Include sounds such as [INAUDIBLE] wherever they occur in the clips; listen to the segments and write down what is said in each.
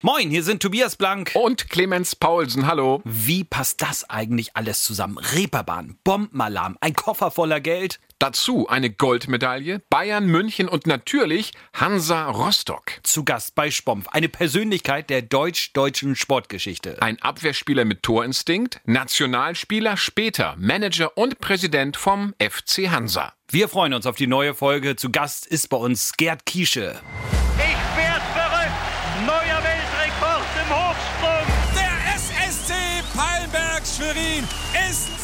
Moin, hier sind Tobias Blank und Clemens Paulsen. Hallo. Wie passt das eigentlich alles zusammen? Reeperbahn, Bombenalarm, ein Koffer voller Geld. Dazu eine Goldmedaille, Bayern München und natürlich Hansa Rostock. Zu Gast bei Spompf, eine Persönlichkeit der deutsch-deutschen Sportgeschichte. Ein Abwehrspieler mit Torinstinkt, Nationalspieler, später Manager und Präsident vom FC Hansa. Wir freuen uns auf die neue Folge. Zu Gast ist bei uns Gerd Kiesche.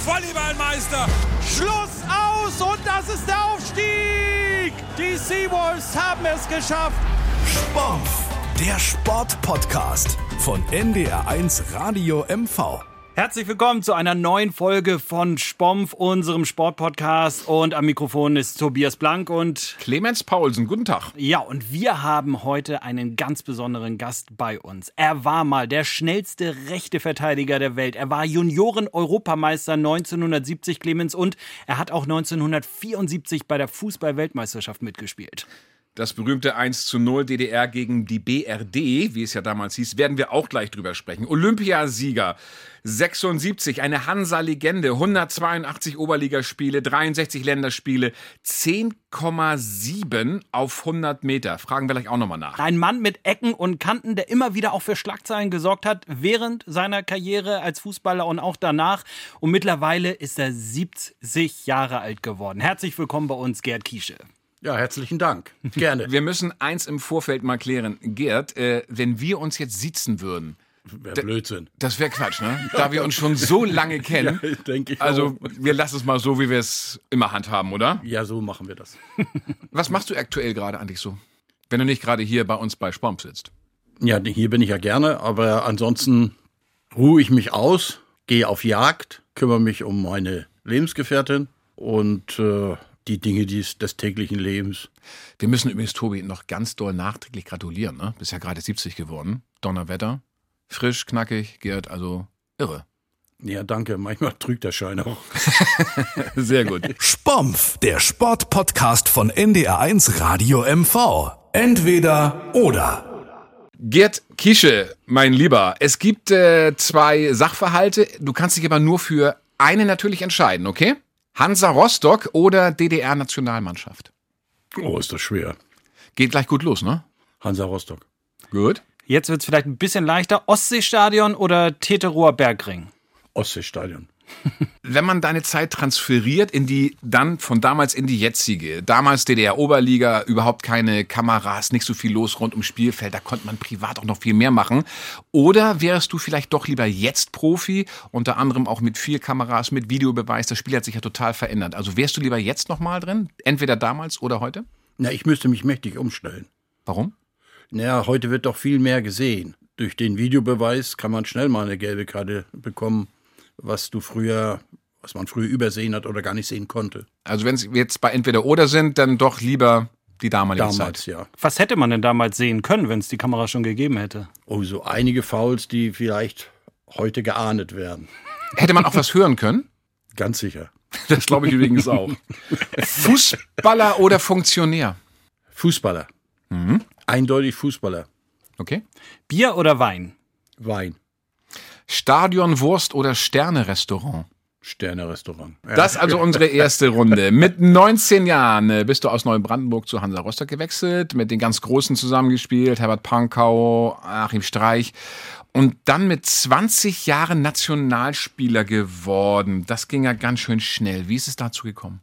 Volleyballmeister. Schluss aus und das ist der Aufstieg. Die Seawolves haben es geschafft. Spompf, der Sportpodcast von NDR1 Radio MV. Herzlich willkommen zu einer neuen Folge von Spompf, unserem Sportpodcast. Und am Mikrofon ist Tobias Blank und Clemens Paulsen. Guten Tag. Ja, und wir haben heute einen ganz besonderen Gast bei uns. Er war mal der schnellste rechte Verteidiger der Welt. Er war Junioren-Europameister 1970, Clemens, und er hat auch 1974 bei der Fußball-Weltmeisterschaft mitgespielt. Das berühmte 1 zu 0 DDR gegen die BRD, wie es ja damals hieß, werden wir auch gleich drüber sprechen. Olympiasieger 76, eine Hansa-Legende, 182 Oberligaspiele, 63 Länderspiele, 10,7 auf 100 Meter. Fragen wir gleich auch nochmal nach. Ein Mann mit Ecken und Kanten, der immer wieder auch für Schlagzeilen gesorgt hat, während seiner Karriere als Fußballer und auch danach. Und mittlerweile ist er 70 Jahre alt geworden. Herzlich willkommen bei uns, Gerd Kiesche. Ja, herzlichen Dank. Gerne. [LAUGHS] Wir müssen eins im Vorfeld mal klären. Gerd, äh, wenn wir uns jetzt sitzen würden, Wäre Blödsinn. Das wäre Quatsch, ne? Da wir uns schon so lange [LAUGHS] kennen. Ja, denke ich Also, auch. wir lassen es mal so, wie wir es immer handhaben, oder? Ja, so machen wir das. [LAUGHS] Was machst du aktuell gerade eigentlich so? Wenn du nicht gerade hier bei uns bei Spomp sitzt. Ja, hier bin ich ja gerne, aber ansonsten ruhe ich mich aus, gehe auf Jagd, kümmere mich um meine Lebensgefährtin und äh, die Dinge dies, des täglichen Lebens. Wir müssen übrigens Tobi noch ganz doll nachträglich gratulieren, ne? Bist ja gerade 70 geworden. Donnerwetter. Frisch, knackig, Gerd, also irre. Ja, danke. Manchmal trügt der Schein auch. [LAUGHS] Sehr gut. Spompf, der Sportpodcast von NDR1 Radio MV. Entweder oder. Gerd Kische, mein Lieber, es gibt äh, zwei Sachverhalte. Du kannst dich aber nur für eine natürlich entscheiden, okay? Hansa Rostock oder DDR-Nationalmannschaft? Oh, ist das schwer. Geht gleich gut los, ne? Hansa Rostock. Gut. Jetzt wird es vielleicht ein bisschen leichter. Ostseestadion oder Teterower Bergring? Ostseestadion. [LAUGHS] Wenn man deine Zeit transferiert in die, dann von damals in die jetzige, damals DDR-Oberliga, überhaupt keine Kameras, nicht so viel los rund ums Spielfeld, da konnte man privat auch noch viel mehr machen. Oder wärst du vielleicht doch lieber jetzt Profi, unter anderem auch mit vier Kameras, mit Videobeweis, das Spiel hat sich ja total verändert. Also wärst du lieber jetzt nochmal drin, entweder damals oder heute? Na, ich müsste mich mächtig umstellen. Warum? Naja, heute wird doch viel mehr gesehen. Durch den Videobeweis kann man schnell mal eine gelbe Karte bekommen, was du früher, was man früher übersehen hat oder gar nicht sehen konnte. Also wenn es jetzt bei entweder oder sind, dann doch lieber die damalige Damals, Zeit. ja. Was hätte man denn damals sehen können, wenn es die Kamera schon gegeben hätte? Oh, so einige Fouls, die vielleicht heute geahndet werden. Hätte man auch was hören können? [LAUGHS] Ganz sicher. Das glaube ich übrigens auch. Fußballer oder Funktionär? Fußballer. Eindeutig Fußballer. Okay. Bier oder Wein? Wein. Stadion, Wurst oder Sterne-Restaurant? Sterne-Restaurant. Ja. Das ist also unsere erste Runde. Mit 19 Jahren äh, bist du aus Neubrandenburg zu Hansa Rostock gewechselt, mit den ganz Großen zusammengespielt, Herbert Pankau, Achim Streich. Und dann mit 20 Jahren Nationalspieler geworden. Das ging ja ganz schön schnell. Wie ist es dazu gekommen?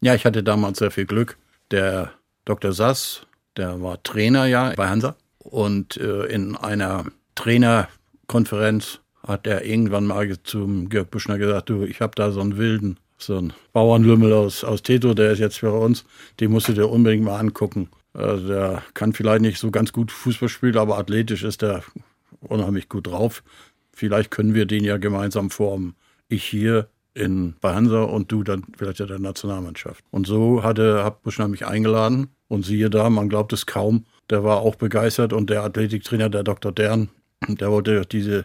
ja, ich hatte damals sehr viel Glück. Der Dr. Sass, der war Trainer ja bei Hansa. Und äh, in einer Trainerkonferenz hat er irgendwann mal zum Georg Büschner gesagt, du, ich habe da so einen Wilden, so einen Bauernlümmel aus, aus Teto, der ist jetzt für uns, den musst du dir unbedingt mal angucken. Also der kann vielleicht nicht so ganz gut Fußball spielen, aber athletisch ist er unheimlich gut drauf. Vielleicht können wir den ja gemeinsam formen. Ich hier in bei Hansa und du dann vielleicht in der Nationalmannschaft. Und so hatte hat Buschner mich eingeladen und siehe da, man glaubt es kaum, der war auch begeistert und der Athletiktrainer, der Dr. Dern, der wollte diese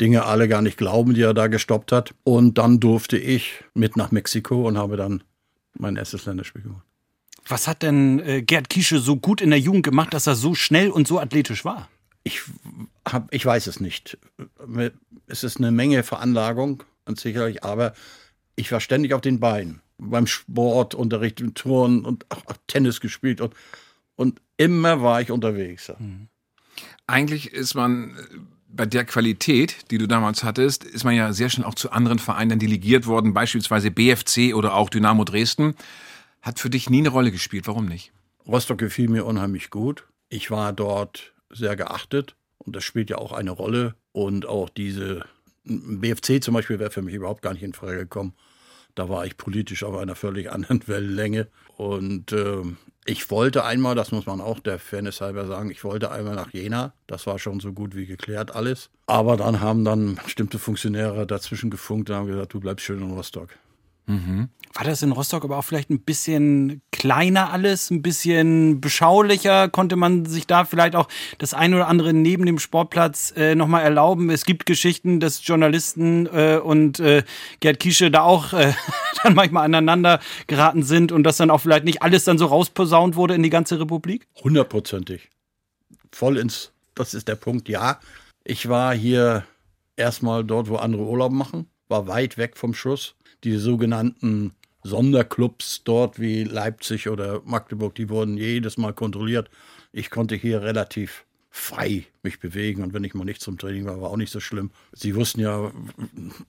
Dinge alle gar nicht glauben, die er da gestoppt hat. Und dann durfte ich mit nach Mexiko und habe dann mein erstes Länderspiel gemacht. Was hat denn äh, Gerd Kiesche so gut in der Jugend gemacht, dass er so schnell und so athletisch war? Ich, hab, ich weiß es nicht. Es ist eine Menge Veranlagung und sicherlich, aber ich war ständig auf den Beinen. Beim Sportunterricht, im Turnen und auch, auch Tennis gespielt und, und immer war ich unterwegs. Mhm. Eigentlich ist man bei der Qualität, die du damals hattest, ist man ja sehr schnell auch zu anderen Vereinen delegiert worden, beispielsweise BFC oder auch Dynamo Dresden. Hat für dich nie eine Rolle gespielt. Warum nicht? Rostock gefiel mir unheimlich gut. Ich war dort sehr geachtet und das spielt ja auch eine Rolle. Und auch diese BFC zum Beispiel wäre für mich überhaupt gar nicht in Frage gekommen. Da war ich politisch auf einer völlig anderen [LAUGHS] Wellenlänge. Und äh, ich wollte einmal, das muss man auch der Fairness halber sagen, ich wollte einmal nach Jena. Das war schon so gut wie geklärt alles. Aber dann haben dann bestimmte Funktionäre dazwischen gefunkt und haben gesagt, du bleibst schön in Rostock. Mhm. War das in Rostock aber auch vielleicht ein bisschen kleiner alles, ein bisschen beschaulicher? Konnte man sich da vielleicht auch das eine oder andere neben dem Sportplatz äh, nochmal erlauben? Es gibt Geschichten, dass Journalisten äh, und äh, Gerd Kiesche da auch äh, [LAUGHS] dann manchmal aneinander geraten sind und dass dann auch vielleicht nicht alles dann so rausposaunt wurde in die ganze Republik? Hundertprozentig. Voll ins, das ist der Punkt, ja. Ich war hier erstmal dort, wo andere Urlaub machen, war weit weg vom Schuss die sogenannten Sonderclubs dort wie Leipzig oder Magdeburg, die wurden jedes Mal kontrolliert. Ich konnte hier relativ frei mich bewegen und wenn ich mal nicht zum Training war, war auch nicht so schlimm. Sie wussten ja,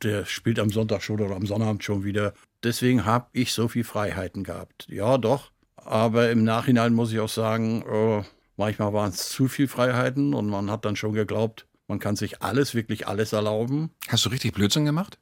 der spielt am Sonntag schon oder am Sonnabend schon wieder. Deswegen habe ich so viel Freiheiten gehabt. Ja, doch. Aber im Nachhinein muss ich auch sagen, oh, manchmal waren es zu viel Freiheiten und man hat dann schon geglaubt, man kann sich alles, wirklich alles erlauben. Hast du richtig Blödsinn gemacht?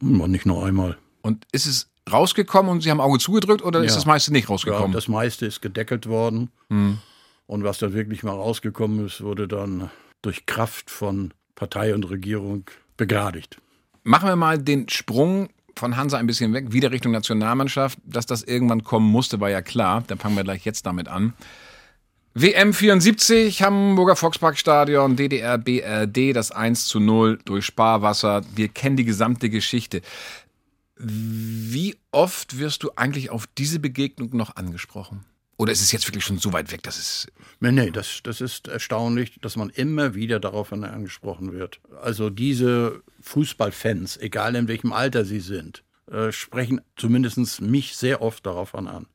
Hm, nicht nur einmal. Und ist es rausgekommen und Sie haben Auge zugedrückt oder ja. ist das meiste nicht rausgekommen? Ja, das meiste ist gedeckelt worden. Hm. Und was dann wirklich mal rausgekommen ist, wurde dann durch Kraft von Partei und Regierung begradigt. Machen wir mal den Sprung von Hansa ein bisschen weg, wieder Richtung Nationalmannschaft. Dass das irgendwann kommen musste, war ja klar. Dann fangen wir gleich jetzt damit an. WM 74, Hamburger Volksparkstadion, DDR, BRD, das 1 zu 0 durch Sparwasser. Wir kennen die gesamte Geschichte. Wie oft wirst du eigentlich auf diese Begegnung noch angesprochen? Oder ist es jetzt wirklich schon so weit weg, dass es. Nee, nee, das, das ist erstaunlich, dass man immer wieder darauf angesprochen wird. Also diese Fußballfans, egal in welchem Alter sie sind, äh, sprechen zumindest mich sehr oft darauf an.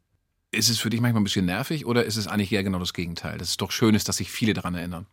Ist es für dich manchmal ein bisschen nervig oder ist es eigentlich eher genau das Gegenteil? Dass es doch schön ist, dass sich viele daran erinnern.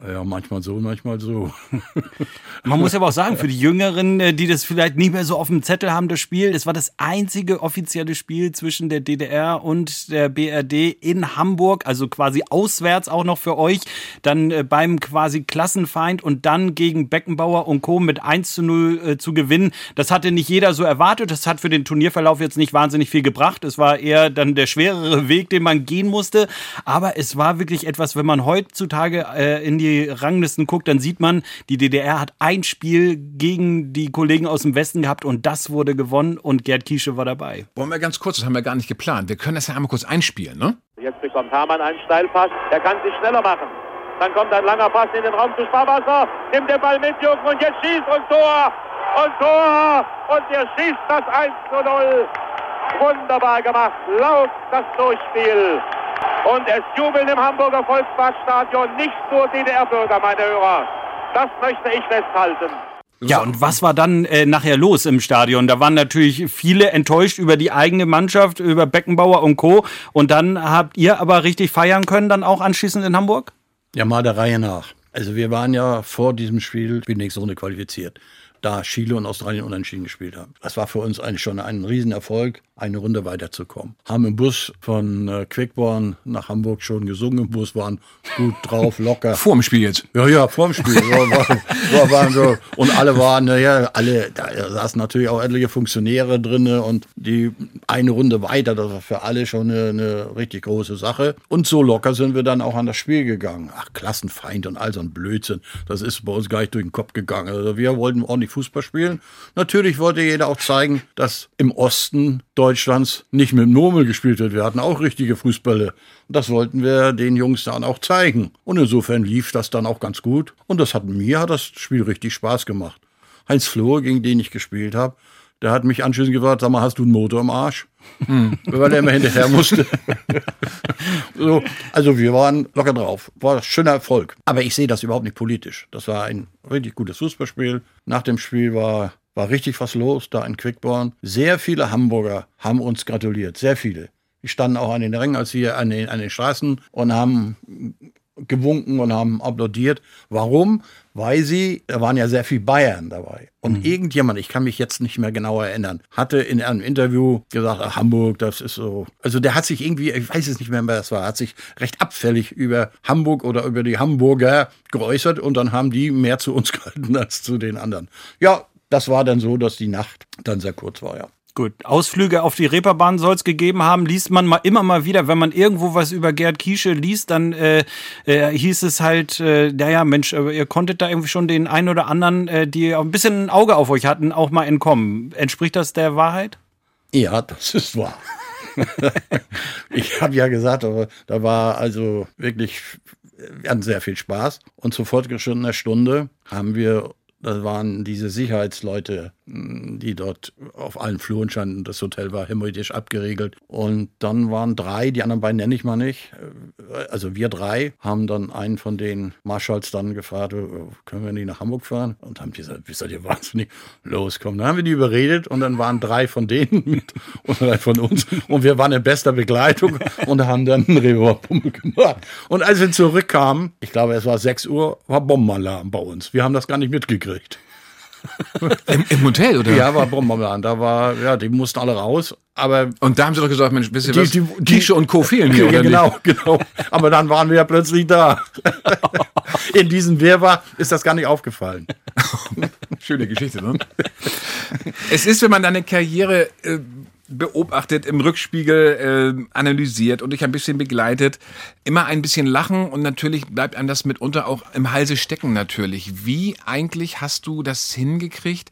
Ja, manchmal so, manchmal so. [LAUGHS] Man muss aber auch sagen, für die Jüngeren, äh, die das vielleicht nicht mehr so auf dem Zettel haben, das Spiel, das war das einzige offizielle Spiel zwischen der DDR und der BRD in Hamburg, also quasi auswärts auch noch für euch, dann äh, beim quasi Klassenfeind und dann gegen Beckenbauer und Co. mit 1 zu 0 äh, zu gewinnen. Das hatte nicht jeder so erwartet. Das hat für den Turnierverlauf jetzt nicht wahnsinnig viel gebracht. Es war eher dann der schwerere Weg, den man gehen musste. Aber es war wirklich etwas, wenn man heutzutage in die die Ranglisten guckt, dann sieht man, die DDR hat ein Spiel gegen die Kollegen aus dem Westen gehabt und das wurde gewonnen und Gerd Kiesche war dabei. Wollen wir ganz kurz, das haben wir gar nicht geplant. Wir können das ja einmal kurz einspielen, ne? Jetzt bekommt Hamann einen Steilpass, er kann sich schneller machen. Dann kommt ein langer Pass in den Raum zu Sparwasser, nimmt den Ball mit, Jürgen, und jetzt schießt und Tor! Und Tor! Und er schießt das 1 zu 0. Wunderbar gemacht, laut das Durchspiel. Und es jubeln im Hamburger Volksparkstadion nicht nur DDR-Bürger, meine Hörer. Das möchte ich festhalten. Ja, und was war dann äh, nachher los im Stadion? Da waren natürlich viele enttäuscht über die eigene Mannschaft, über Beckenbauer und Co. Und dann habt ihr aber richtig feiern können, dann auch anschließend in Hamburg? Ja, mal der Reihe nach. Also wir waren ja vor diesem Spiel für die nächste Runde qualifiziert, da Chile und Australien unentschieden gespielt haben. Das war für uns eigentlich schon ein Riesenerfolg eine Runde weiterzukommen. Haben im Bus von äh, Quickborn nach Hamburg schon gesungen. Im Bus waren gut drauf, locker. [LAUGHS] Vorm Spiel jetzt? Ja, ja, vorm Spiel. war, war, waren so, und alle waren, naja, alle, da saßen natürlich auch etliche Funktionäre drinne und die eine Runde weiter, das war für alle schon eine, eine richtig große Sache. Und so locker sind wir dann auch an das Spiel gegangen. Ach, Klassenfeind und all so ein Blödsinn. Das ist bei uns gar nicht durch den Kopf gegangen. Also wir wollten ordentlich Fußball spielen. Natürlich wollte jeder auch zeigen, dass im Osten Deutschlands nicht mit Murmel gespielt wird. Wir hatten auch richtige Fußbälle. Das wollten wir den Jungs dann auch zeigen. Und insofern lief das dann auch ganz gut. Und das hat mir hat das Spiel richtig Spaß gemacht. Heinz Flohe, gegen den ich gespielt habe, Der hat mich anschließend gefragt, sag mal, hast du einen Motor im Arsch? Hm. [LAUGHS] Weil er immer hinterher musste. [LAUGHS] so, also wir waren locker drauf. War ein schöner Erfolg. Aber ich sehe das überhaupt nicht politisch. Das war ein richtig gutes Fußballspiel. Nach dem Spiel war, war richtig was los da in Quickborn. Sehr viele Hamburger haben uns gratuliert. Sehr viele. Die standen auch an den Rängen, als wir an den, an den Straßen und haben gewunken und haben applaudiert. Warum? Weil sie, da waren ja sehr viel Bayern dabei. Und mhm. irgendjemand, ich kann mich jetzt nicht mehr genau erinnern, hatte in einem Interview gesagt, ach, Hamburg, das ist so. Also der hat sich irgendwie, ich weiß es nicht mehr, wer das war, hat sich recht abfällig über Hamburg oder über die Hamburger geäußert und dann haben die mehr zu uns [LAUGHS] gehalten als zu den anderen. Ja, das war dann so, dass die Nacht dann sehr kurz war, ja. Gut, Ausflüge auf die Reeperbahn soll es gegeben haben, liest man mal immer mal wieder, wenn man irgendwo was über Gerd Kiesche liest, dann äh, äh, hieß es halt, äh, naja, Mensch, äh, ihr konntet da irgendwie schon den einen oder anderen, äh, die ein bisschen ein Auge auf euch hatten, auch mal entkommen. Entspricht das der Wahrheit? Ja, das ist wahr. [LAUGHS] ich habe ja gesagt, aber da war also wirklich, wir hatten sehr viel Spaß und zu fortgeschrittener Stunde haben wir das waren diese Sicherheitsleute, die dort auf allen Fluren standen. Das Hotel war hermetisch abgeriegelt. Und dann waren drei, die anderen beiden nenne ich mal nicht. Also wir drei haben dann einen von den Marschalls dann gefragt, äh, können wir nicht nach Hamburg fahren? Und haben die gesagt, seid ihr wahnsinnig? Los, komm. Dann haben wir die überredet und dann waren drei von denen [LAUGHS] mit und drei von uns. Und wir waren in bester Begleitung [LAUGHS] und haben dann einen Revolverpummel gemacht. Und als wir zurückkamen, ich glaube, es war 6 Uhr, war Bombenalarm bei uns. Wir haben das gar nicht mitgekriegt gekriegt. [LAUGHS] Im, Im, Hotel, oder? Ja, war Bomberland. Da war, ja, die mussten alle raus. Aber und da haben sie doch gesagt, Mensch, wisst ihr was? Die, die, Tische und Co. fehlen hier, [LAUGHS] ja, Genau, nicht? genau. Aber dann waren wir ja plötzlich da. [LAUGHS] In diesem Wirrwarr ist das gar nicht aufgefallen. Schöne Geschichte, ne? es ist, wenn man deine Karriere äh, beobachtet, im Rückspiegel äh, analysiert und dich ein bisschen begleitet, immer ein bisschen lachen und natürlich bleibt einem das mitunter auch im Halse stecken natürlich. Wie eigentlich hast du das hingekriegt,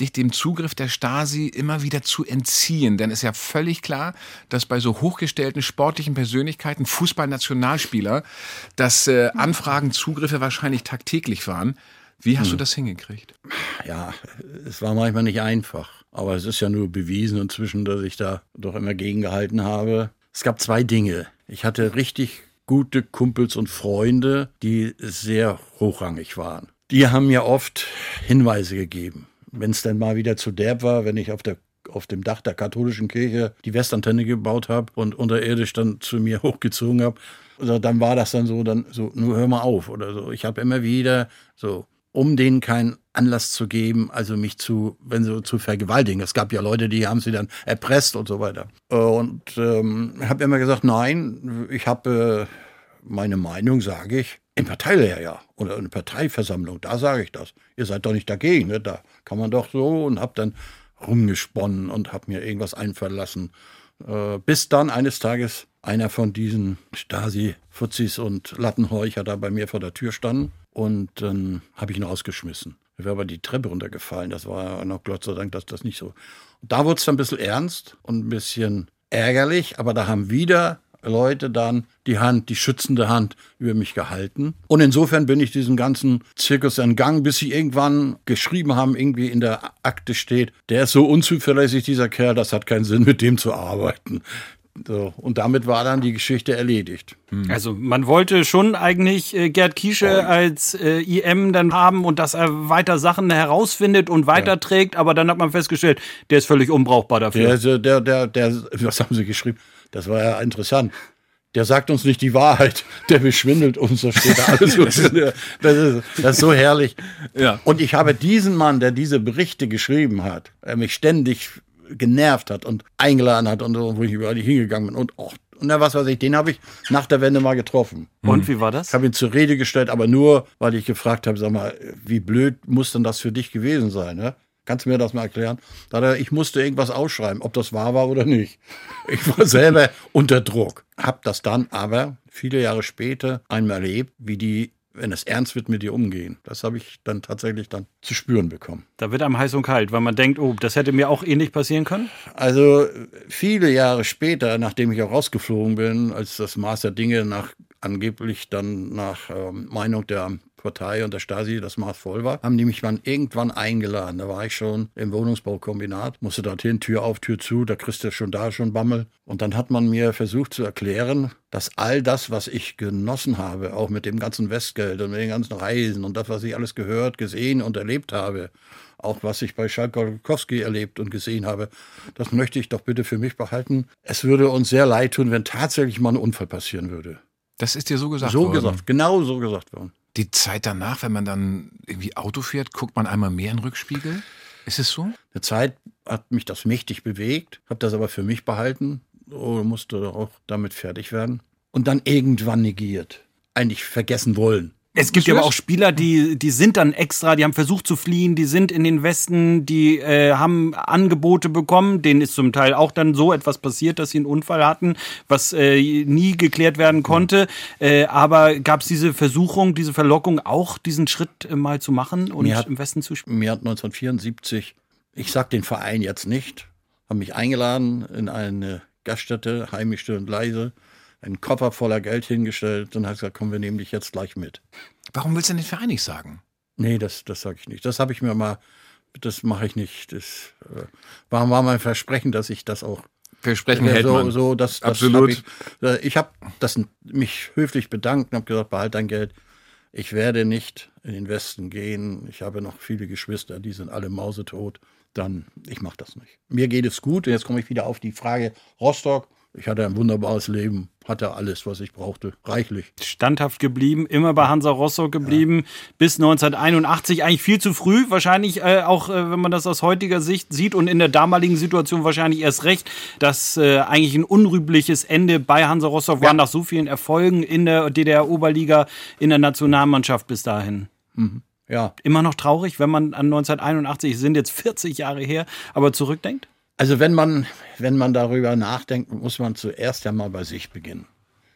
dich dem Zugriff der Stasi immer wieder zu entziehen? Denn es ist ja völlig klar, dass bei so hochgestellten sportlichen Persönlichkeiten, Fußballnationalspieler, dass äh, Anfragen, Zugriffe wahrscheinlich tagtäglich waren. Wie hast hm. du das hingekriegt? Ja, es war manchmal nicht einfach. Aber es ist ja nur bewiesen inzwischen, dass ich da doch immer gegengehalten habe. Es gab zwei Dinge. Ich hatte richtig gute Kumpels und Freunde, die sehr hochrangig waren. Die haben mir oft Hinweise gegeben. Wenn es dann mal wieder zu derb war, wenn ich auf der auf dem Dach der katholischen Kirche die Westantenne gebaut habe und unterirdisch dann zu mir [LAUGHS] hochgezogen habe, also dann war das dann so, dann so, nur hör mal auf oder so. Ich habe immer wieder so um denen keinen Anlass zu geben, also mich zu, wenn sie zu vergewaltigen. Es gab ja Leute, die haben sie dann erpresst und so weiter. Äh, und ähm, habe immer gesagt, nein, ich habe äh, meine Meinung, sage ich, im Parteilehrjahr oder in Parteiversammlung, da sage ich das. Ihr seid doch nicht dagegen, ne? da kann man doch so und habe dann rumgesponnen und habe mir irgendwas einfallen lassen. Äh, bis dann eines Tages einer von diesen Stasi-Fuzis und Lattenhorcher da bei mir vor der Tür stand und dann habe ich ihn rausgeschmissen. Er wäre aber die Treppe runtergefallen. Das war noch Gott sei Dank, dass das nicht so. Und da wurde es dann ein bisschen ernst und ein bisschen ärgerlich, aber da haben wieder Leute dann die Hand, die schützende Hand über mich gehalten. Und insofern bin ich diesem ganzen Zirkus entgangen, bis sie irgendwann geschrieben haben, irgendwie in der Akte steht, der ist so unzuverlässig, dieser Kerl, das hat keinen Sinn, mit dem zu arbeiten. So, und damit war dann die Geschichte erledigt. Hm. Also man wollte schon eigentlich äh, Gerd Kiesche als äh, IM dann haben und dass er weiter Sachen herausfindet und weiterträgt, ja. aber dann hat man festgestellt, der ist völlig unbrauchbar dafür. Der, der, der, der, was haben Sie geschrieben? Das war ja interessant. Der sagt uns nicht die Wahrheit, der beschwindelt uns, da steht [LAUGHS] alles. das, ist, das, ist, das ist so herrlich. Ja. Und ich habe diesen Mann, der diese Berichte geschrieben hat, er mich ständig genervt hat und eingeladen hat und so, wo ich überall hingegangen bin und auch und na, was weiß ich, den habe ich nach der Wende mal getroffen. Und wie war das? Ich habe ihn zur Rede gestellt, aber nur, weil ich gefragt habe, sag mal, wie blöd muss denn das für dich gewesen sein? Ne? Kannst du mir das mal erklären? Da er, ich musste irgendwas ausschreiben, ob das wahr war oder nicht. Ich war selber unter Druck. Hab das dann aber viele Jahre später einmal erlebt, wie die wenn es ernst wird, mit dir umgehen. Das habe ich dann tatsächlich dann zu spüren bekommen. Da wird einem heiß und kalt, weil man denkt, oh, das hätte mir auch ähnlich passieren können? Also viele Jahre später, nachdem ich auch rausgeflogen bin, als das Maß der Dinge nach angeblich dann nach ähm, Meinung der Partei und der Stasi das Maß voll war, haben die mich dann irgendwann eingeladen. Da war ich schon im Wohnungsbaukombinat, musste dorthin, Tür auf, Tür zu, da kriegst du schon da schon Bammel. Und dann hat man mir versucht zu erklären, dass all das, was ich genossen habe, auch mit dem ganzen Westgeld und mit den ganzen Reisen und das, was ich alles gehört, gesehen und erlebt habe, auch was ich bei Schalkowski erlebt und gesehen habe, das möchte ich doch bitte für mich behalten. Es würde uns sehr leid tun, wenn tatsächlich mal ein Unfall passieren würde. Das ist dir so gesagt so worden? gesagt, genau so gesagt worden. Die Zeit danach, wenn man dann irgendwie Auto fährt, guckt man einmal mehr in den Rückspiegel? Ist es so? Eine Zeit hat mich das mächtig bewegt, habe das aber für mich behalten, oh, musste auch damit fertig werden und dann irgendwann negiert, eigentlich vergessen wollen. Es gibt ja aber auch Spieler, die, die sind dann extra, die haben versucht zu fliehen, die sind in den Westen, die äh, haben Angebote bekommen, denen ist zum Teil auch dann so etwas passiert, dass sie einen Unfall hatten, was äh, nie geklärt werden konnte. Äh, aber gab es diese Versuchung, diese Verlockung auch, diesen Schritt äh, mal zu machen und hat, im Westen zu spielen? Mir hat 1974, ich sag den Verein jetzt nicht, haben mich eingeladen in eine Gaststätte, heimisch still und leise, einen Koffer voller Geld hingestellt und hat gesagt, komm, wir nehmen dich jetzt gleich mit. Warum willst du denn den Verein nicht sagen? Nee, das, das sage ich nicht. Das habe ich mir mal, das mache ich nicht. Das äh, war, war mein Versprechen, dass ich das auch Versprechen äh, hält so, man. so, das, das Absolut. hab Ich, äh, ich habe mich höflich bedankt und habe gesagt, behalt dein Geld. Ich werde nicht in den Westen gehen. Ich habe noch viele Geschwister, die sind alle mausetot. Dann, ich mache das nicht. Mir geht es gut. Und jetzt komme ich wieder auf die Frage Rostock. Ich hatte ein wunderbares Leben, hatte alles, was ich brauchte, reichlich. Standhaft geblieben, immer bei Hansa Rostock geblieben, ja. bis 1981, eigentlich viel zu früh, wahrscheinlich äh, auch, äh, wenn man das aus heutiger Sicht sieht und in der damaligen Situation wahrscheinlich erst recht, dass äh, eigentlich ein unrühmliches Ende bei Hansa Rostock war, nach so vielen Erfolgen in der DDR-Oberliga, in der Nationalmannschaft bis dahin. Mhm. Ja. Immer noch traurig, wenn man an 1981, sind jetzt 40 Jahre her, aber zurückdenkt? Also wenn man, wenn man darüber nachdenkt, muss man zuerst ja mal bei sich beginnen.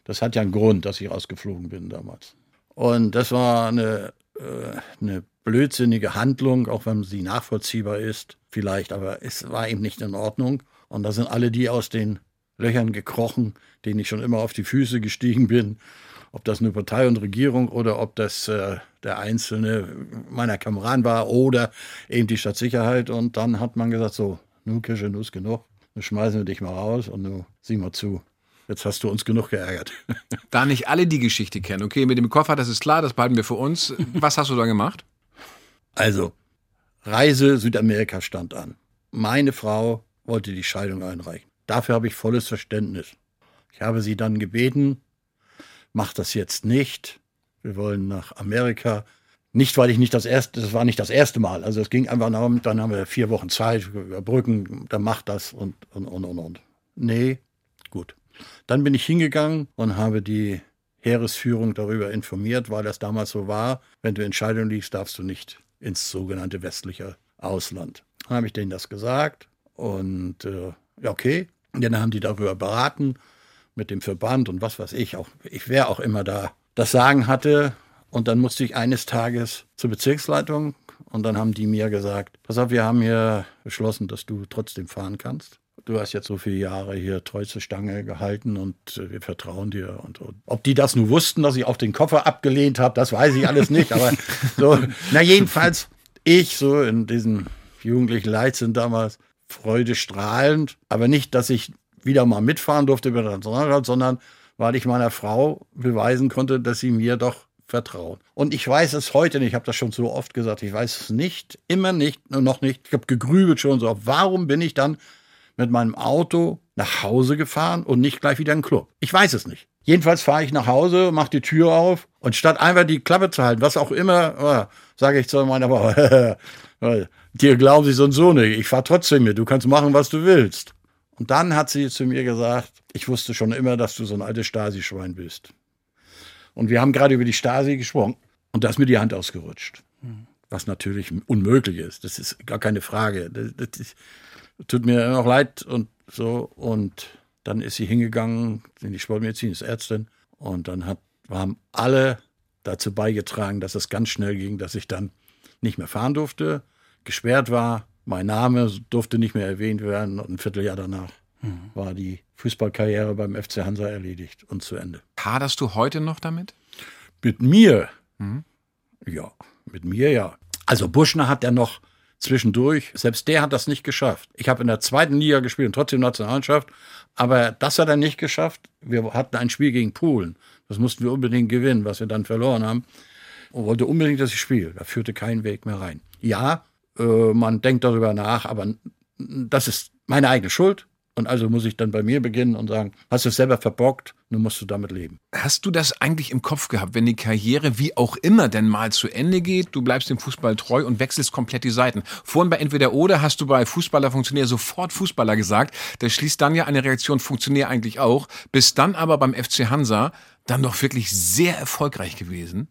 Das hat ja einen Grund, dass ich rausgeflogen bin damals. Und das war eine, äh, eine blödsinnige Handlung, auch wenn sie nachvollziehbar ist, vielleicht, aber es war eben nicht in Ordnung. Und da sind alle die aus den Löchern gekrochen, denen ich schon immer auf die Füße gestiegen bin. Ob das eine Partei und Regierung oder ob das äh, der einzelne meiner Kameraden war oder eben die Stadtsicherheit. Und dann hat man gesagt, so, nun Kirsche, nun ist genug. Nun schmeißen wir dich mal raus und nun sieh mal zu. Jetzt hast du uns genug geärgert. [LAUGHS] Da nicht alle die Geschichte kennen, okay, mit dem Koffer, das ist klar, das behalten wir für uns. Was hast du da gemacht? Also, Reise Südamerika stand an. Meine Frau wollte die Scheidung einreichen. Dafür habe ich volles Verständnis. Ich habe sie dann gebeten, mach das jetzt nicht. Wir wollen nach Amerika. Nicht, weil ich nicht das erste, das war nicht das erste Mal. Also es ging einfach darum, dann haben wir vier Wochen Zeit, überbrücken, dann macht das und, und, und, und, und. Nee, gut. Dann bin ich hingegangen und habe die Heeresführung darüber informiert, weil das damals so war. Wenn du Entscheidungen liegst, darfst du nicht ins sogenannte westliche Ausland. Dann habe ich denen das gesagt und äh, ja, okay. Und dann haben die darüber beraten mit dem Verband und was weiß ich. Auch ich wäre auch immer da das Sagen hatte. Und dann musste ich eines Tages zur Bezirksleitung und dann haben die mir gesagt, pass auf, wir haben hier beschlossen, dass du trotzdem fahren kannst. Du hast jetzt so viele Jahre hier treu zur Stange gehalten und äh, wir vertrauen dir. Und, und, ob die das nur wussten, dass ich auch den Koffer abgelehnt habe, das weiß ich alles nicht. Aber [LAUGHS] so, na jedenfalls, ich so in diesem jugendlichen Leichtsinn damals, Freude strahlend, aber nicht, dass ich wieder mal mitfahren durfte sondern weil ich meiner Frau beweisen konnte, dass sie mir doch vertraut. Und ich weiß es heute nicht, ich habe das schon so oft gesagt, ich weiß es nicht, immer nicht, noch nicht. Ich habe gegrübelt schon so, warum bin ich dann mit meinem Auto nach Hause gefahren und nicht gleich wieder in den Club? Ich weiß es nicht. Jedenfalls fahre ich nach Hause, mache die Tür auf und statt einfach die Klappe zu halten, was auch immer, oh, sage ich zu meiner Frau, [LAUGHS] dir glauben sie so und so nicht, ich fahre trotzdem mit, du kannst machen, was du willst. Und dann hat sie zu mir gesagt, ich wusste schon immer, dass du so ein altes Stasi-Schwein bist. Und wir haben gerade über die Stasi gesprochen und da ist mir die Hand ausgerutscht. Mhm. Was natürlich unmöglich ist. Das ist gar keine Frage. Das, das ist, tut mir noch leid und so. Und dann ist sie hingegangen in die Sportmedizin, ist Ärztin. Und dann hat, haben alle dazu beigetragen, dass es ganz schnell ging, dass ich dann nicht mehr fahren durfte, gesperrt war. Mein Name durfte nicht mehr erwähnt werden. Und ein Vierteljahr danach mhm. war die Fußballkarriere beim FC Hansa erledigt und zu Ende. Haderst du heute noch damit? Mit mir? Mhm. Ja, mit mir ja. Also Buschner hat ja noch zwischendurch, selbst der hat das nicht geschafft. Ich habe in der zweiten Liga gespielt und trotzdem Nationalmannschaft, aber das hat er nicht geschafft. Wir hatten ein Spiel gegen Polen. Das mussten wir unbedingt gewinnen, was wir dann verloren haben. Und wollte unbedingt, dass ich spiele. Da führte kein Weg mehr rein. Ja, äh, man denkt darüber nach, aber das ist meine eigene Schuld. Und also muss ich dann bei mir beginnen und sagen, hast du es selber verbockt, nun musst du damit leben. Hast du das eigentlich im Kopf gehabt, wenn die Karriere wie auch immer denn mal zu Ende geht, du bleibst dem Fußball treu und wechselst komplett die Seiten? Vorhin bei Entweder oder hast du bei Fußballer Funktionär sofort Fußballer gesagt. Das schließt dann ja eine Reaktion Funktionär eigentlich auch. Bist dann aber beim FC Hansa dann doch wirklich sehr erfolgreich gewesen.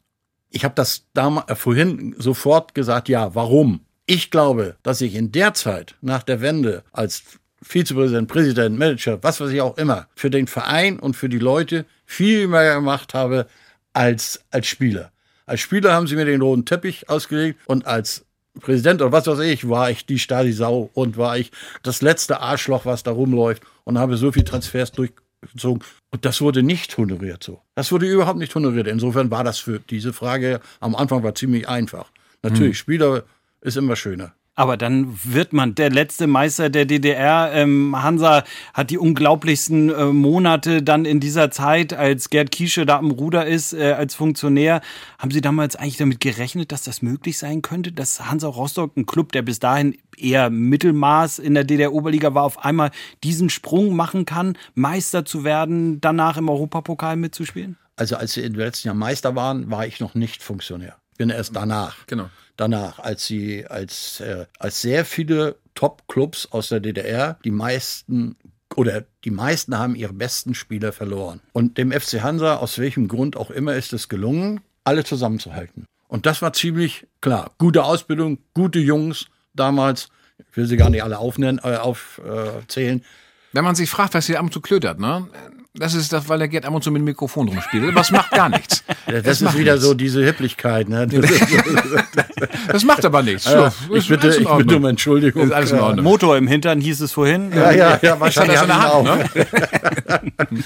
Ich habe das damals äh, vorhin sofort gesagt, ja, warum? Ich glaube, dass ich in der Zeit nach der Wende als Vizepräsident, Präsident, Manager, was weiß ich auch immer, für den Verein und für die Leute viel mehr gemacht habe als als Spieler. Als Spieler haben sie mir den roten Teppich ausgelegt und als Präsident oder was weiß ich, war ich die Stadi-Sau und war ich das letzte Arschloch, was da rumläuft und habe so viel Transfers durchgezogen. Und das wurde nicht honoriert so. Das wurde überhaupt nicht honoriert. Insofern war das für diese Frage am Anfang war ziemlich einfach. Natürlich, hm. Spieler ist immer schöner. Aber dann wird man der letzte Meister der DDR. Ähm, Hansa hat die unglaublichsten äh, Monate dann in dieser Zeit, als Gerd Kiesche da am Ruder ist, äh, als Funktionär. Haben Sie damals eigentlich damit gerechnet, dass das möglich sein könnte, dass Hansa Rostock, ein Club, der bis dahin eher Mittelmaß in der DDR-Oberliga war, auf einmal diesen Sprung machen kann, Meister zu werden, danach im Europapokal mitzuspielen? Also als sie im letzten Jahr Meister waren, war ich noch nicht Funktionär. Bin erst danach. Genau danach, als sie, als, äh, als sehr viele Top-Clubs aus der DDR, die meisten oder die meisten haben ihre besten Spieler verloren. Und dem FC Hansa, aus welchem Grund auch immer, ist es gelungen, alle zusammenzuhalten. Und das war ziemlich klar. Gute Ausbildung, gute Jungs damals. Ich will sie gar nicht alle aufnennen, äh, aufzählen. Wenn man sich fragt, was hier ab und zu klötert, ne? Das ist das, weil der Gerd ab und zu mit dem Mikrofon rumspielt. Was macht gar nichts. [LAUGHS] Das, das ist wieder nichts. so diese Hipplichkeit. Ne? [LAUGHS] das macht aber nichts. Ja, ich, bitte, ich bitte um Entschuldigung. Ist alles in Ordnung. Motor im Hintern hieß es vorhin. Ja, ja, ja, wahrscheinlich hat er auch. Ne? [LAUGHS]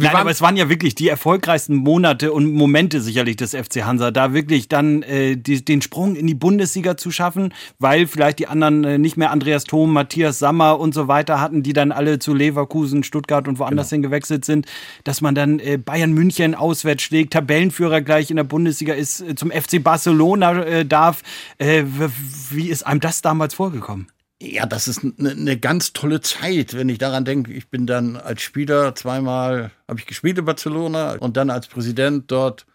Nein, aber es waren ja wirklich die erfolgreichsten Monate und Momente sicherlich des FC Hansa, da wirklich dann äh, die, den Sprung in die Bundesliga zu schaffen, weil vielleicht die anderen äh, nicht mehr Andreas Thom, Matthias Sammer und so weiter hatten, die dann alle zu Leverkusen, Stuttgart und woanders genau. hingewechselt sind, dass man dann äh, Bayern München auswärts schlägt, Tabellenführer gleich in der Bundesliga ist, äh, zum FC Barcelona äh, darf. Äh, wie ist einem das damals vorgekommen? Ja, das ist eine, eine ganz tolle Zeit, wenn ich daran denke. Ich bin dann als Spieler zweimal, habe ich gespielt in Barcelona und dann als Präsident dort.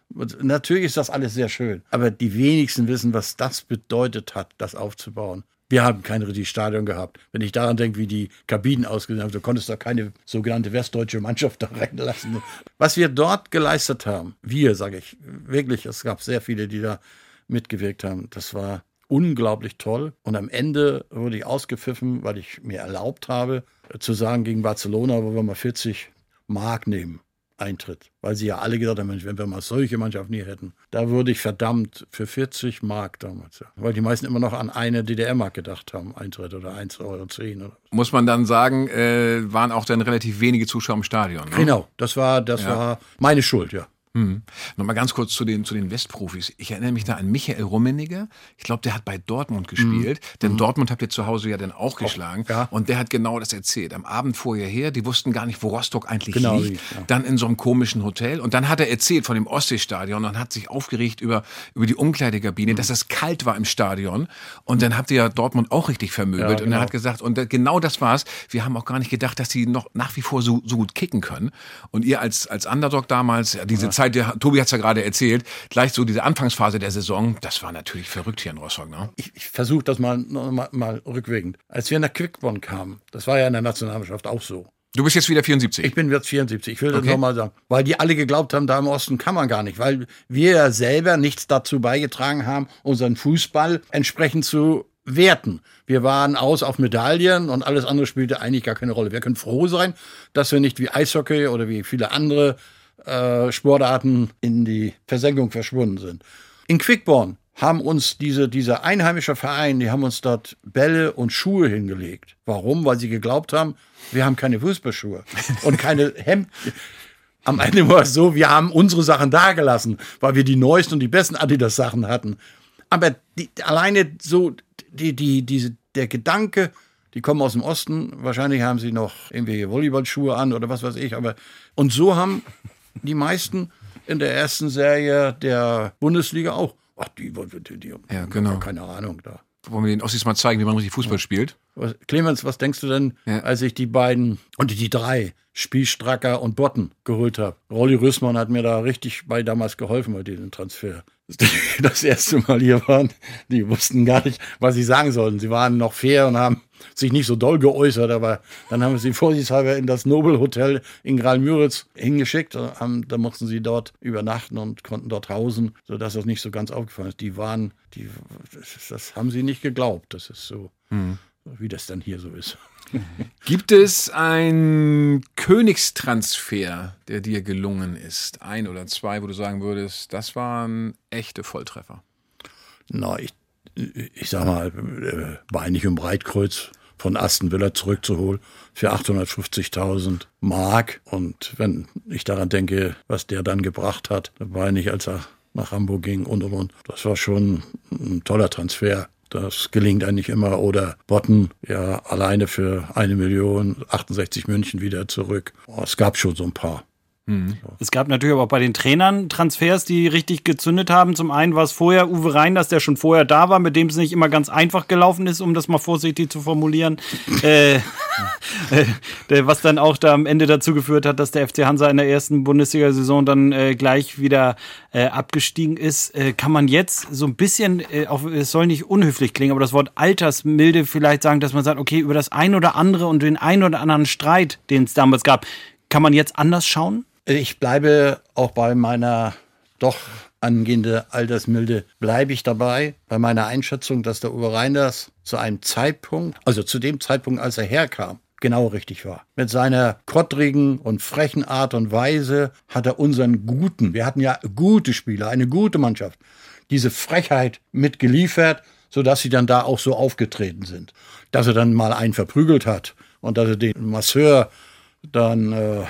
Natürlich ist das alles sehr schön, aber die wenigsten wissen, was das bedeutet hat, das aufzubauen. Wir haben kein richtiges Stadion gehabt. Wenn ich daran denke, wie die Kabinen ausgesehen haben, du konntest da keine sogenannte westdeutsche Mannschaft [LAUGHS] da reinlassen. Was wir dort geleistet haben, wir, sage ich, wirklich, es gab sehr viele, die da mitgewirkt haben. Das war unglaublich toll. Und am Ende wurde ich ausgepfiffen, weil ich mir erlaubt habe, zu sagen gegen Barcelona, wo wir mal 40 Mark nehmen. Eintritt, weil sie ja alle gedacht haben, wenn wir mal solche Mannschaften hier hätten, da würde ich verdammt für 40 Mark damals, ja. weil die meisten immer noch an eine DDR-Mark gedacht haben, Eintritt oder 1,10 Euro. Oder Muss man dann sagen, äh, waren auch dann relativ wenige Zuschauer im Stadion. Ne? Genau, das war, das ja. war meine Schuld, ja. Mhm. Nochmal ganz kurz zu den, zu den Westprofis. Ich erinnere mich da an Michael Rummeniger. Ich glaube, der hat bei Dortmund gespielt. Mhm. Denn mhm. Dortmund habt ihr zu Hause ja dann auch geschlagen. Ja. Und der hat genau das erzählt. Am Abend vorher her, die wussten gar nicht, wo Rostock eigentlich genau liegt. Ja. Dann in so einem komischen Hotel. Und dann hat er erzählt von dem Ostseestadion und hat sich aufgeregt über, über die Umkleidekabine, mhm. dass es kalt war im Stadion. Und dann habt ihr ja Dortmund auch richtig vermöbelt. Ja, genau. Und er genau. hat gesagt, und genau das war's. Wir haben auch gar nicht gedacht, dass sie noch nach wie vor so, so gut kicken können. Und ihr als, als Underdog damals, diese Zeit, der, Tobi hat's ja gerade erzählt, gleich so diese Anfangsphase der Saison, das war natürlich verrückt hier in Rostock. Ne? Ich, ich versuche das mal, mal, mal rückwirkend. Als wir nach Quickborn kamen, das war ja in der Nationalmannschaft auch so. Du bist jetzt wieder 74. Ich bin jetzt 74. Ich will das okay. nochmal sagen. Weil die alle geglaubt haben, da im Osten kann man gar nicht. Weil wir ja selber nichts dazu beigetragen haben, unseren Fußball entsprechend zu werten. Wir waren aus auf Medaillen und alles andere spielte eigentlich gar keine Rolle. Wir können froh sein, dass wir nicht wie Eishockey oder wie viele andere äh, Sportarten in die Versenkung verschwunden sind. In Quickborn haben uns diese, dieser einheimische Verein, die haben uns dort Bälle und Schuhe hingelegt. Warum? Weil sie geglaubt haben, wir haben keine Fußballschuhe und keine [LAUGHS] Hemd. Am Ende war es so, wir haben unsere Sachen dagelassen, weil wir die neuesten und die besten Adidas-Sachen hatten. Aber die, alleine so, die, die, diese, der Gedanke, die kommen aus dem Osten, wahrscheinlich haben sie noch irgendwelche Volleyballschuhe an oder was weiß ich, aber und so haben die meisten in der ersten Serie der Bundesliga auch. Ach, die, die, die Ja, genau. keine Ahnung da. Wollen wir den Ossis mal zeigen, wie man richtig Fußball spielt? Was, Clemens, was denkst du denn, Ja. als ich die beiden und die drei, Spielstracker und Botten, geholt habe? Rolli Rüssmann hat mir da richtig bei damals geholfen bei diesem Transfer. [LAUGHS] Das erste Mal hier waren, die wussten gar nicht, was sie sagen sollten. Sie waren noch fair und haben sich nicht so doll geäußert, aber dann haben wir sie vorsichtshalber in das Nobel Hotel in Graal-Müritz hingeschickt. Haben, da mussten sie dort übernachten und konnten dort hausen, sodass das nicht so ganz aufgefallen ist. Die waren, die, das, das haben sie nicht geglaubt. Das ist so, wie das dann hier so ist. Gibt es einen Königstransfer, der dir gelungen ist? Ein oder zwei, wo du sagen würdest, das waren echte Volltreffer? Na, ich, ich sag mal, äh, war eigentlich um Breitkreuz von Aston Villa zurückzuholen für 850.000 Mark. Und wenn ich daran denke, was der dann gebracht hat, nicht, als er nach Hamburg ging und und und. Das war schon ein toller Transfer. Das gelingt eigentlich immer. Oder Botten, ja, alleine für eine Million, 68 München wieder zurück. Oh, es gab schon so ein paar. Es gab natürlich aber auch bei den Trainern Transfers, die richtig gezündet haben. Zum einen war es vorher Uwe Reinders, der schon vorher da war, mit dem es nicht immer ganz einfach gelaufen ist, um das mal vorsichtig zu formulieren. [LAUGHS] äh, äh, was dann auch da am Ende dazu geführt hat, dass der FC Hansa in der ersten Bundesliga-Saison dann äh, gleich wieder äh, abgestiegen ist. Äh, kann man jetzt so ein bisschen, äh, auch, es soll nicht unhöflich klingen, aber das Wort Altersmilde vielleicht sagen, dass man sagt, okay, über das ein oder andere und den ein oder anderen Streit, den es damals gab, kann man jetzt anders schauen? Ich bleibe auch bei meiner doch angehende Altersmilde, bleibe ich dabei, bei meiner Einschätzung, dass der Uwe Reinders zu einem Zeitpunkt, also zu dem Zeitpunkt, als er herkam, genau richtig war. Mit seiner kottrigen und frechen Art und Weise hat er unseren guten, wir hatten ja gute Spieler, eine gute Mannschaft, diese Frechheit mitgeliefert, sodass sie dann da auch so aufgetreten sind. Dass er dann mal einen verprügelt hat und dass er den Masseur dann äh,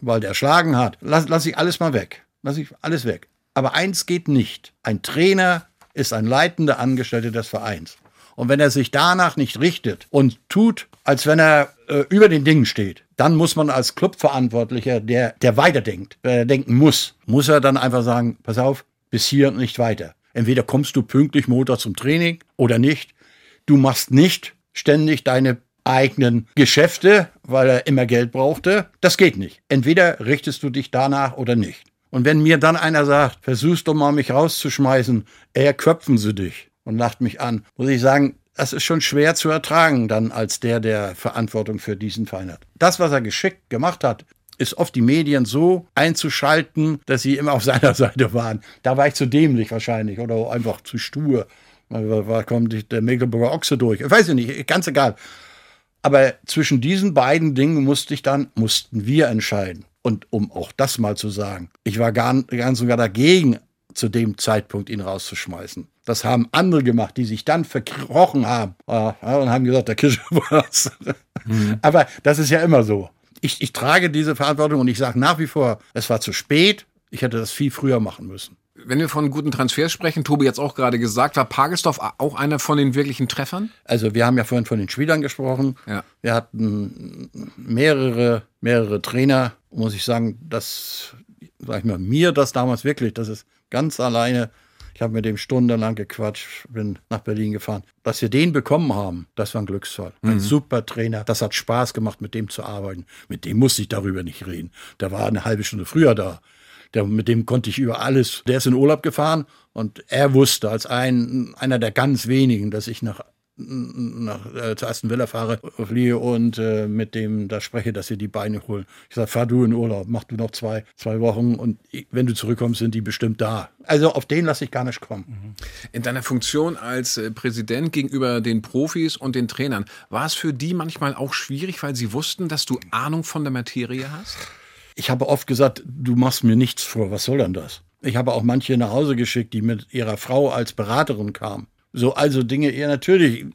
weil der erschlagen hat. Lass, lass ich alles mal weg. Lass ich alles weg. Aber eins geht nicht. Ein Trainer ist ein leitender Angestellter des Vereins. Und wenn er sich danach nicht richtet und tut, als wenn er äh, über den Dingen steht, dann muss man als Clubverantwortlicher, der, der weiterdenkt, der denken muss, muss er dann einfach sagen, pass auf, bis hier und nicht weiter. Entweder kommst du pünktlich Montag zum Training oder nicht. Du machst nicht ständig deine eigenen Geschäfte, weil er immer Geld brauchte. Das geht nicht. Entweder richtest du dich danach oder nicht. Und wenn mir dann einer sagt, versuchst doch mal mich rauszuschmeißen, eher köpfen sie dich und lacht mich an, muss ich sagen, das ist schon schwer zu ertragen dann als der, der Verantwortung für diesen Verein hat. Das, was er geschickt gemacht hat, ist oft die Medien so einzuschalten, dass sie immer auf [LAUGHS] seiner Seite waren. Da war ich zu dämlich wahrscheinlich oder einfach zu stur. Da kommt der Mecklenburger Ochse durch. Ich weiß ja nicht, ganz egal. Aber zwischen diesen beiden Dingen musste ich dann, mussten wir entscheiden. Und um auch das mal zu sagen, ich war gar, ganz sogar dagegen, zu dem Zeitpunkt ihn rauszuschmeißen. Das haben andere gemacht, die sich dann verkrochen haben äh, und haben gesagt, der Kirche war's. [LAUGHS] Aber das ist ja immer so. Ich, ich trage diese Verantwortung und ich sage nach wie vor, es war zu spät. Ich hätte das viel früher machen müssen. Wenn wir von guten Transfers sprechen, Tobi jetzt auch gerade gesagt, war Pagelsdorf auch einer von den wirklichen Treffern? Also wir haben ja vorhin von den Spielern gesprochen. Ja. Wir hatten mehrere, mehrere Trainer, muss ich sagen, dass, sag ich mal, mir das damals wirklich, das ist ganz alleine, ich habe mit dem stundenlang gequatscht, bin nach Berlin gefahren. Dass wir den bekommen haben, das war ein Glücksfall. Ein super Trainer, das hat Spaß gemacht, mit dem zu arbeiten. Mit dem musste ich darüber nicht reden. Der war eine halbe Stunde früher da. Der, mit dem konnte ich über alles. Der ist in Urlaub gefahren und er wusste als ein, einer der ganz wenigen, dass ich nach, nach äh, zur ersten Villa fahre, fliege und äh, mit dem da spreche, dass sie die Beine holen. Ich sage, fahr du in Urlaub, mach du noch zwei, zwei Wochen und wenn du zurückkommst, sind die bestimmt da. Also auf den lasse ich gar nicht kommen. In deiner Funktion als äh, Präsident gegenüber den Profis und den Trainern, war es für die manchmal auch schwierig, weil sie wussten, dass du Ahnung von der Materie hast? Ich habe oft gesagt, du machst mir nichts vor, was soll denn das? Ich habe auch manche nach Hause geschickt, die mit ihrer Frau als Beraterin kamen. So, also Dinge eher natürlich,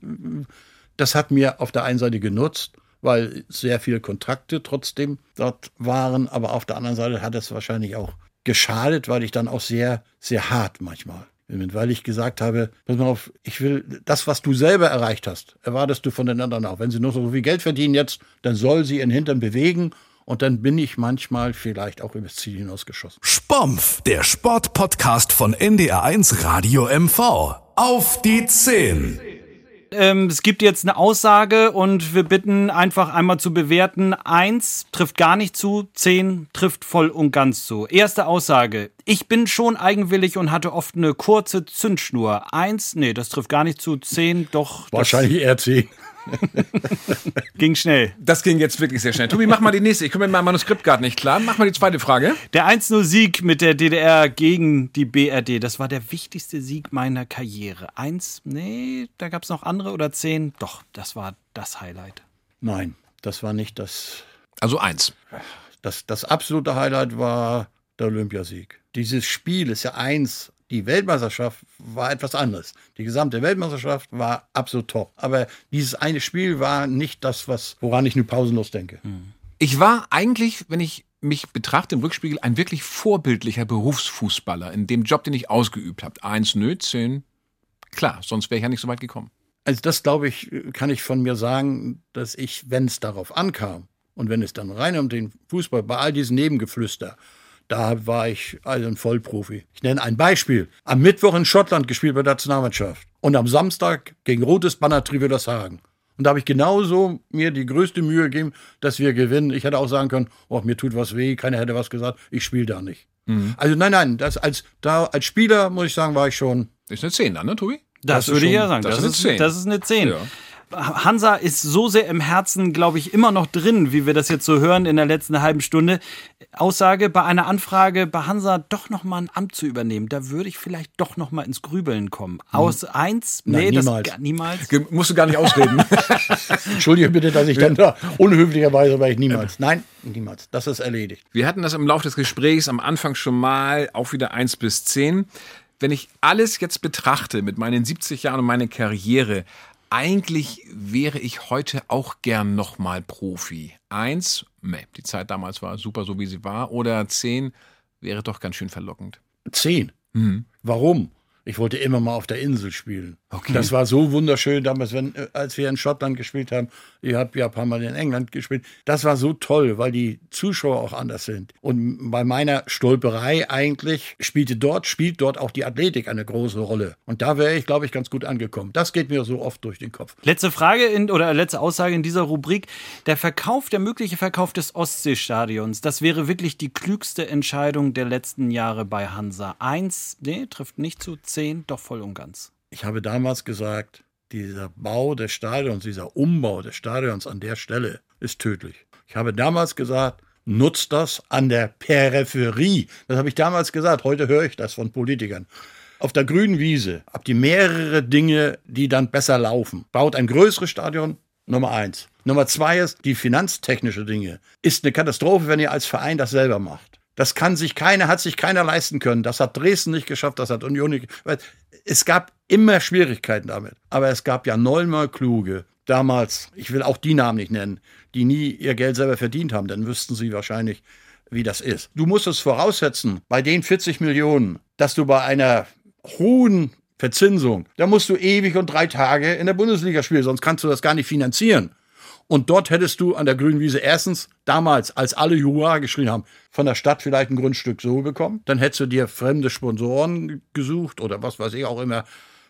das hat mir auf der einen Seite genutzt, weil sehr viele Kontrakte trotzdem dort waren. Aber auf der anderen Seite hat es wahrscheinlich auch geschadet, weil ich dann auch sehr, sehr hart manchmal weil ich gesagt habe, pass mal auf, ich will das, was du selber erreicht hast, erwartest du von den anderen auch. Wenn sie nur so viel Geld verdienen jetzt, dann soll sie ihren Hintern bewegen und dann bin ich manchmal vielleicht auch übers Ziel hinausgeschossen. Spompf, der Sportpodcast von NDR1 Radio MV. Auf die 10. Ähm, es gibt jetzt eine Aussage und wir bitten einfach einmal zu bewerten. Eins trifft gar nicht zu, zehn trifft voll und ganz zu. Erste Aussage. Ich bin schon eigenwillig und hatte oft eine kurze Zündschnur. Eins, nee, das trifft gar nicht zu. Zehn, doch. Wahrscheinlich eher zehn. [LAUGHS] ging schnell. Das ging jetzt wirklich sehr schnell. Tobi, mach mal die nächste. Ich komme mit meinem Manuskript gerade nicht klar. Mach mal die zweite Frage. Der 1-0-Sieg mit der DDR gegen die BRD, das war der wichtigste Sieg meiner Karriere. Eins, nee, da gab es noch andere oder zehn? Doch, das war das Highlight. Nein, das war nicht das. Also eins. Das, das absolute Highlight war der Olympiasieg. Dieses Spiel ist ja eins die Weltmeisterschaft war etwas anderes. Die gesamte Weltmeisterschaft war absolut top. Aber dieses eine Spiel war nicht das, was, woran ich nur pausenlos denke. Hm. Ich war eigentlich, wenn ich mich betrachte im Rückspiegel, ein wirklich vorbildlicher Berufsfußballer in dem Job, den ich ausgeübt habe. Eins, nö, zehn. Klar, sonst wäre ich ja nicht so weit gekommen. Also das, glaube ich, kann ich von mir sagen, dass ich, wenn es darauf ankam und wenn es dann rein um den Fußball, bei all diesen Nebengeflüster, da war ich also ein Vollprofi. Ich nenne ein Beispiel. Am Mittwoch in Schottland gespielt bei der Nationalmannschaft. Und am Samstag gegen Rotes Banner das Hagen. Und da habe ich genauso mir die größte Mühe gegeben, dass wir gewinnen. Ich hätte auch sagen können, oh, mir tut was weh, keiner hätte was gesagt, ich spiele da nicht. Mhm. Also nein, nein, das als, da, als Spieler, muss ich sagen, war ich schon. Ist eine 10 dann, ne, Tobi? Das, das würde schon, ich ja sagen. Das, das, ist, eine 10. das ist eine 10. Ja. Hansa ist so sehr im Herzen, glaube ich, immer noch drin, wie wir das jetzt so hören in der letzten halben Stunde. Aussage bei einer Anfrage bei Hansa doch noch mal ein Amt zu übernehmen, da würde ich vielleicht doch noch mal ins Grübeln kommen. Hm. Aus hm. eins, nee, Nein, niemals. Das, niemals. Ge musst du gar nicht ausreden. [LAUGHS] Entschuldige bitte, dass ich dann da unhöflicherweise, weil ich niemals. Nein, niemals. Das ist erledigt. Wir hatten das im Laufe des Gesprächs am Anfang schon mal, auch wieder eins bis zehn. Wenn ich alles jetzt betrachte mit meinen 70 Jahren und meiner Karriere, eigentlich wäre ich heute auch gern nochmal Profi. Eins, meh, die Zeit damals war super, so wie sie war. Oder zehn, wäre doch ganz schön verlockend. Zehn? Mhm. Warum? Ich wollte immer mal auf der Insel spielen. Okay. Das war so wunderschön damals, wenn, äh, als wir in Schottland gespielt haben. Ich habe ja ein paar Mal in England gespielt. Das war so toll, weil die Zuschauer auch anders sind. Und bei meiner Stolperei eigentlich spielte dort, spielt dort auch die Athletik eine große Rolle. Und da wäre ich, glaube ich, ganz gut angekommen. Das geht mir so oft durch den Kopf. Letzte Frage in, oder letzte Aussage in dieser Rubrik. Der Verkauf, der mögliche Verkauf des Ostseestadions, das wäre wirklich die klügste Entscheidung der letzten Jahre bei Hansa. Eins, nee, trifft nicht zu, zehn, doch voll und ganz. Ich habe damals gesagt, dieser Bau des Stadions, dieser Umbau des Stadions an der Stelle ist tödlich. Ich habe damals gesagt, nutzt das an der Peripherie. Das habe ich damals gesagt. Heute höre ich das von Politikern. Auf der grünen Wiese habt ihr mehrere Dinge, die dann besser laufen. Baut ein größeres Stadion, Nummer eins. Nummer zwei ist die finanztechnische Dinge. Ist eine Katastrophe, wenn ihr als Verein das selber macht. Das kann sich keiner, hat sich keiner leisten können. Das hat Dresden nicht geschafft, das hat Union nicht. Es gab immer Schwierigkeiten damit. Aber es gab ja neunmal kluge, damals, ich will auch die Namen nicht nennen, die nie ihr Geld selber verdient haben, dann wüssten sie wahrscheinlich, wie das ist. Du musst es voraussetzen, bei den 40 Millionen, dass du bei einer hohen Verzinsung, da musst du ewig und drei Tage in der Bundesliga spielen, sonst kannst du das gar nicht finanzieren. Und dort hättest du an der grünen Wiese erstens damals, als alle Jura geschrien haben, von der Stadt vielleicht ein Grundstück so bekommen. Dann hättest du dir fremde Sponsoren gesucht oder was weiß ich auch immer.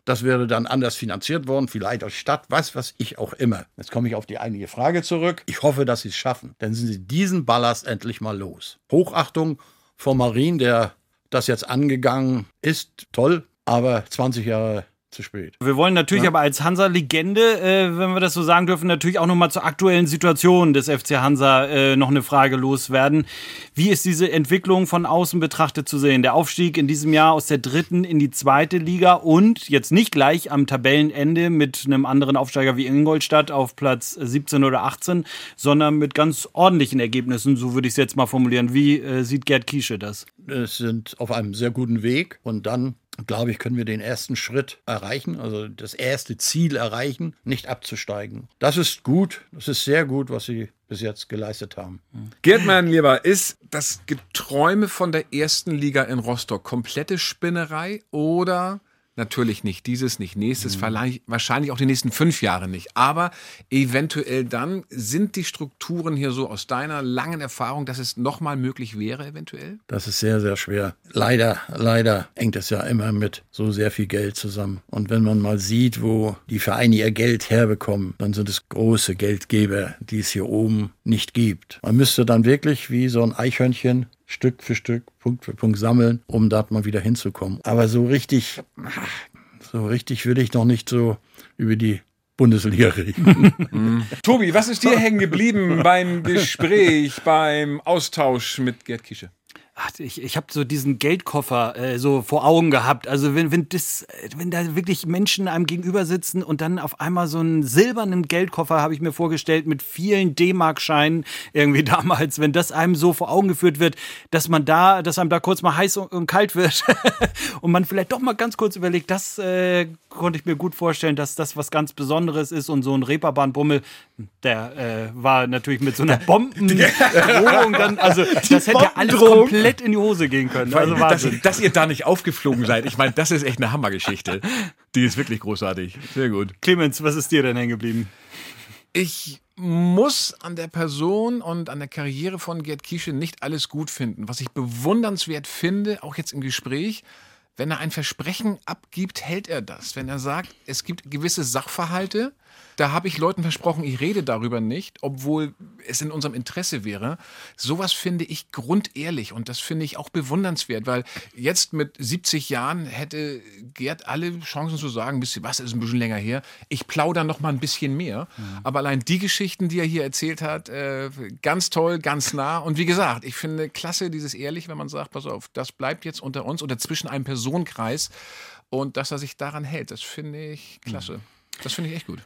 Das wäre dann anders finanziert worden, vielleicht aus Stadt, was was ich auch immer. Jetzt komme ich auf die einige Frage zurück. Ich hoffe, dass sie es schaffen. Dann sind sie diesen Ballast endlich mal los. Hochachtung vor Marin, der das jetzt angegangen ist, toll, aber 20 Jahre zu spät. Wir wollen natürlich ja. aber als Hansa-Legende, äh, wenn wir das so sagen dürfen, natürlich auch nochmal zur aktuellen Situation des FC Hansa äh, noch eine Frage loswerden. Wie ist diese Entwicklung von außen betrachtet zu sehen? Der Aufstieg in diesem Jahr aus der dritten in die zweite Liga und jetzt nicht gleich am Tabellenende mit einem anderen Aufsteiger wie Ingolstadt auf Platz 17 oder 18, sondern mit ganz ordentlichen Ergebnissen, so würde ich es jetzt mal formulieren. Wie äh, sieht Gerd Kiesche das? Es sind auf einem sehr guten Weg und dann glaube ich, können wir den ersten Schritt erreichen, also das erste Ziel erreichen, nicht abzusteigen. Das ist gut, das ist sehr gut, was sie bis jetzt geleistet haben. Gerd, mein Lieber, ist das Geträume von der ersten Liga in Rostock komplette Spinnerei oder Natürlich nicht dieses, nicht nächstes, mhm. wahrscheinlich auch die nächsten fünf Jahre nicht. Aber eventuell dann sind die Strukturen hier so aus deiner langen Erfahrung, dass es nochmal möglich wäre, eventuell? Das ist sehr, sehr schwer. Leider, leider hängt es ja immer mit so sehr viel Geld zusammen. Und wenn man mal sieht, wo die Vereine ihr Geld herbekommen, dann sind es große Geldgeber, die es hier oben nicht gibt. Man müsste dann wirklich wie so ein Eichhörnchen Stück für Stück, Punkt für Punkt sammeln, um dort mal wieder hinzukommen. Aber so richtig, so richtig würde ich noch nicht so über die Bundesliga reden. [LAUGHS] Tobi, was ist dir hängen geblieben beim Gespräch, beim Austausch mit Gerd Kische? Ach, ich, ich habe so diesen Geldkoffer äh, so vor Augen gehabt. Also wenn, wenn, das, wenn da wirklich Menschen einem gegenüber sitzen und dann auf einmal so einen silbernen Geldkoffer, habe ich mir vorgestellt, mit vielen D-Mark-Scheinen irgendwie [LAUGHS] damals, wenn das einem so vor Augen geführt wird, dass man da, dass einem da kurz mal heiß und, und kalt wird [LAUGHS] und man vielleicht doch mal ganz kurz überlegt, das äh, konnte ich mir gut vorstellen, dass das was ganz Besonderes ist und so ein Reeperbahn-Bummel, der äh, war natürlich mit so einer [LAUGHS] Bombendrohung dann, also [LAUGHS] das hätte ja alles komplett in die Hose gehen können. Also dass, dass, ihr da nicht aufgeflogen seid, ich meine, das ist echt eine Hammergeschichte. Die ist wirklich großartig. Sehr gut. Clemens, was ist dir denn hängen geblieben? Ich muss an der Person und an der Karriere von Gerd Kiesche nicht alles gut finden. Was ich bewundernswert finde, auch jetzt im Gespräch, wenn er ein Versprechen abgibt, hält er das. Wenn er sagt, es gibt gewisse Sachverhalte, da habe ich Leuten versprochen, ich rede darüber nicht, obwohl es in unserem Interesse wäre. Sowas finde ich grundehrlich und das finde ich auch bewundernswert, weil jetzt mit 70 Jahren hätte Gerd alle Chancen zu sagen, wisst ihr was, ist ein bisschen länger her, ich plaudere noch mal ein bisschen mehr. Mhm. Aber allein die Geschichten, die er hier erzählt hat, äh, ganz toll, ganz nah. Und wie gesagt, ich finde klasse dieses ehrlich, wenn man sagt, pass auf, das bleibt jetzt unter uns oder zwischen einem Personenkreis und dass er sich daran hält, das finde ich klasse. Mhm. Das finde ich echt gut.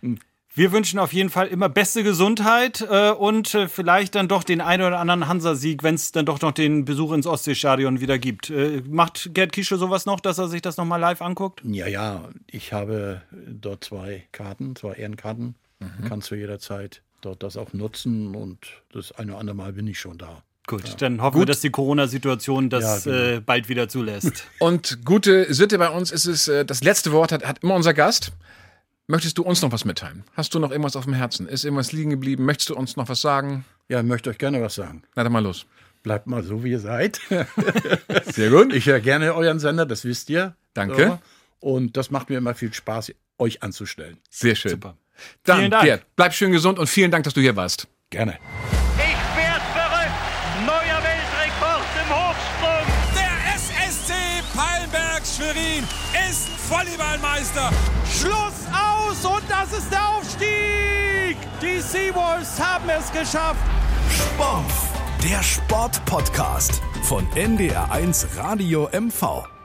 Wir wünschen auf jeden Fall immer beste Gesundheit äh, und äh, vielleicht dann doch den einen oder anderen Hansa-Sieg, wenn es dann doch noch den Besuch ins Ostseestadion wieder gibt. Äh, macht Gerd Kische sowas noch, dass er sich das nochmal live anguckt? Ja, ja. Ich habe dort zwei Karten, zwei Ehrenkarten. Mhm. Kannst du jederzeit dort das auch nutzen und das eine oder andere Mal bin ich schon da. Gut, ja. dann hoffen Gut. wir, dass die Corona-Situation das ja, genau. äh, bald wieder zulässt. Und gute Sitte bei uns ist es, äh, das letzte Wort hat, hat immer unser Gast. Möchtest du uns noch was mitteilen? Hast du noch irgendwas auf dem Herzen? Ist irgendwas liegen geblieben? Möchtest du uns noch was sagen? Ja, ich möchte euch gerne was sagen. Na dann mal los. Bleibt mal so, wie ihr seid. [LAUGHS] Sehr gut. Ich höre gerne euren Sender, das wisst ihr. Danke. So. Und das macht mir immer viel Spaß, euch anzustellen. Sehr schön. Super. Dann, vielen Dank. Gerd, bleib schön gesund und vielen Dank, dass du hier warst. Gerne. Ich werd verrückt. Neuer Weltrekord im Hochsprung. Der SSC Palmberg Schwerin ist Volleyballmeister. Ist der Aufstieg. Die Seawolves haben es geschafft. Sport, der Sportpodcast von NDR1 Radio MV.